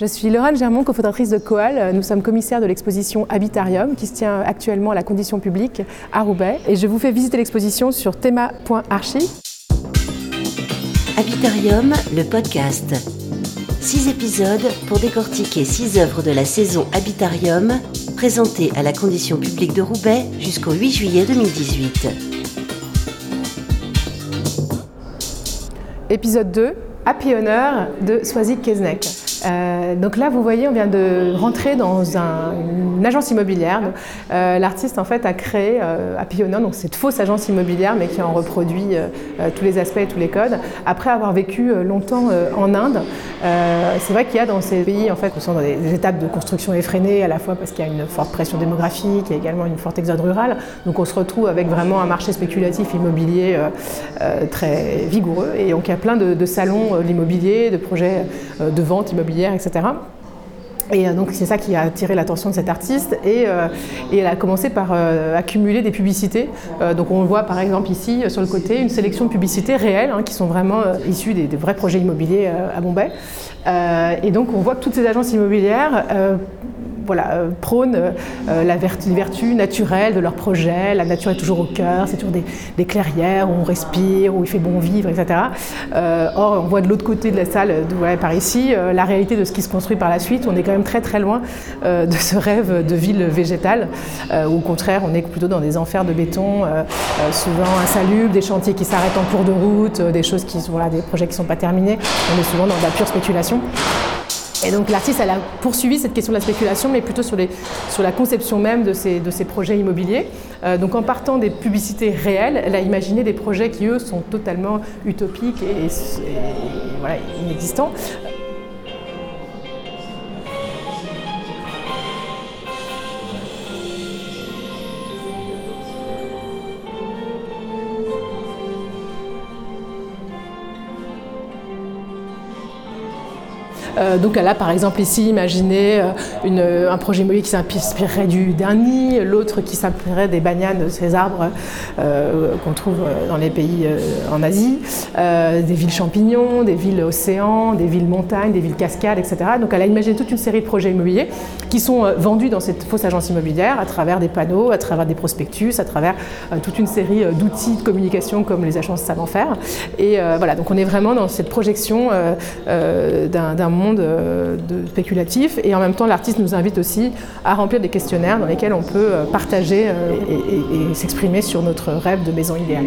Je suis Laurent Germont, cofondatrice de Coal. Nous sommes commissaires de l'exposition Habitarium qui se tient actuellement à la condition publique à Roubaix. Et je vous fais visiter l'exposition sur thema.archi. Habitarium, le podcast. Six épisodes pour décortiquer six œuvres de la saison Habitarium, présentées à la condition publique de Roubaix jusqu'au 8 juillet 2018. Épisode 2, Happy Honor de Swazik Kesnek. Euh, donc là, vous voyez, on vient de rentrer dans un, une agence immobilière. Euh, L'artiste, en fait, a créé euh, Happy Honor, donc cette fausse agence immobilière, mais qui en reproduit euh, tous les aspects et tous les codes, après avoir vécu longtemps en Inde. C'est vrai qu'il y a dans ces pays, en fait, nous sommes dans des, étapes de construction effrénées, à la fois parce qu'il y a une forte pression démographique et également une forte exode rural. Donc on se retrouve avec vraiment un marché spéculatif immobilier très vigoureux. Et donc il y a plein de, salons l'immobilier, de projets de vente immobilière, etc. Et donc c'est ça qui a attiré l'attention de cette artiste et, euh, elle a commencé par euh, accumuler des publicités. Euh, donc on voit par exemple ici sur le côté une sélection de publicités réelles hein, qui sont vraiment issues des, vrais projets immobiliers à Bombay. et donc on voit que toutes ces agences immobilières voilà, euh, prônent euh, la vertu, naturelle de leur projet. La nature est toujours au cœur, c'est toujours des, clairières où on respire, où il fait bon vivre, etc. Euh, or, on voit de l'autre côté de la salle, par ici, euh, la réalité de ce qui se construit par la suite. On est quand même très très loin euh, de ce rêve de ville végétale, au contraire, on est plutôt dans des enfers de béton, souvent insalubres, des chantiers qui s'arrêtent en cours de route, des choses qui, des projets qui ne sont pas terminés. On est souvent dans de la pure spéculation. Et donc l'artiste, elle a poursuivi cette question de la spéculation, mais plutôt sur, la conception même de ces, projets immobiliers. Euh, donc en partant des publicités réelles, elle a imaginé des projets qui, eux, sont totalement utopiques et, et, et voilà, inexistants. Donc elle a par exemple ici imaginé euh, une, un projet immobilier qui s'inspirerait d'un nid, l'autre qui s'inspirerait des bananes, ces arbres euh, qu'on trouve dans les pays euh, en Asie, euh, des villes champignons, des villes océans, des villes montagnes, des villes cascades, etc. Donc elle a imaginé toute une série de projets immobiliers qui sont euh, vendus dans cette fausse agence immobilière à travers des panneaux, à travers des prospectus, à travers toute une série d'outils de communication comme les agences savent en faire. Et voilà, donc on est vraiment dans cette projection d'un monde de spéculatif et en même temps l'artiste nous invite aussi à remplir des questionnaires dans lesquels on peut partager et, et, et s'exprimer sur notre rêve de maison idéale.